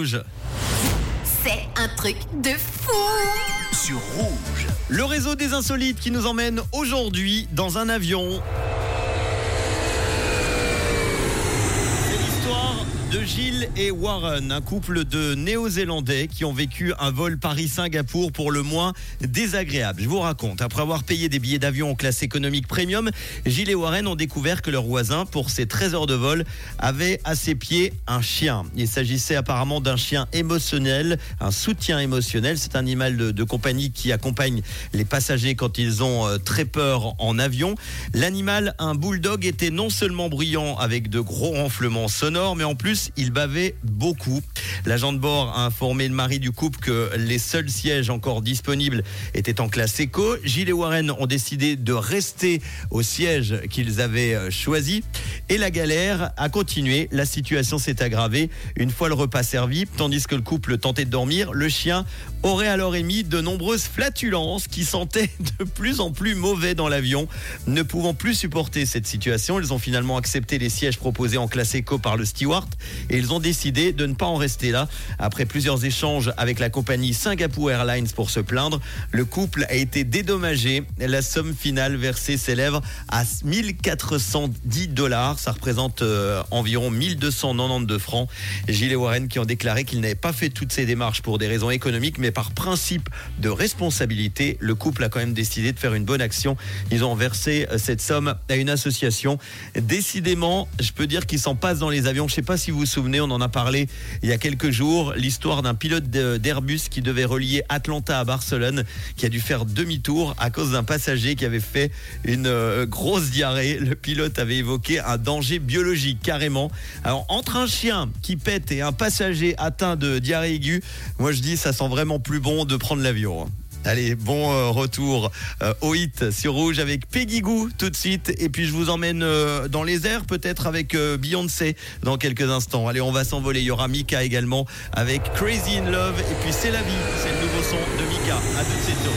Rouge. C'est un truc de fou Sur Rouge. Le réseau des insolites qui nous emmène aujourd'hui dans un avion. C'est l'histoire de Gilles et Warren, un couple de Néo-Zélandais qui ont vécu un vol Paris-Singapour pour le moins désagréable. Je vous raconte, après avoir payé des billets d'avion en classe économique premium, Gilles et Warren ont découvert que leur voisin, pour ses 13 heures de vol, avait à ses pieds un chien. Il s'agissait apparemment d'un chien émotionnel, un soutien émotionnel. C'est un animal de, compagnie qui accompagne les passagers quand ils ont euh, très peur en avion. L'animal, un bulldog, était non seulement bruyant avec de gros ronflements sonores, mais en plus, il bavait beaucoup. L'agent de bord a informé le mari du couple que les seuls sièges encore disponibles étaient en classe éco. Gilles et Warren ont décidé de rester au siège qu'ils avaient euh, choisi. Et la galère a continué. La situation s'est aggravée une fois le repas servi. Tandis que le couple tentait de dormir, le chien aurait alors émis de nombreuses flatulences qui sentaient de plus en plus mauvais dans l'avion. Ne pouvant plus supporter cette situation, ils ont finalement accepté les sièges proposés en classe éco par le steward et ils ont décidé de ne pas en rester là. Après plusieurs échanges avec la compagnie Singapore Airlines pour se plaindre, le couple a été dédommagé. La somme finale versée s'élève à 1410 dollars. Ça représente euh, environ 1292 francs. Gilles et Warren qui ont déclaré qu'ils n'avaient pas fait toutes ces démarches pour des raisons économiques, mais par principe de responsabilité, le couple a quand même décidé de faire une bonne action. Ils ont versé euh, cette somme à une association. Décidément, je peux dire qu'ils s'en passent dans les avions. Je ne sais pas si vous vous souvenez, on en a parlé il y a quelques jours, l'histoire d'un pilote d'Airbus qui devait relier Atlanta à Barcelone, qui a dû faire demi-tour à cause d'un passager qui avait fait une euh, grosse diarrhée. Le pilote avait évoqué un danger biologique carrément. Alors entre un chien qui pète et un passager atteint de diarrhée aiguë, moi je dis ça sent vraiment plus bon de prendre l'avion. Allez, bon euh, retour euh, au hit sur Rouge avec Peggy Goo tout de suite. Et puis je vous emmène euh, dans les airs, peut-être avec Beyoncé dans quelques instants. Allez, on va s'envoler. Il y aura Mika également avec Crazy in Love. Et puis c'est la vie, c'est le nouveau son de Mika. À tout de suite.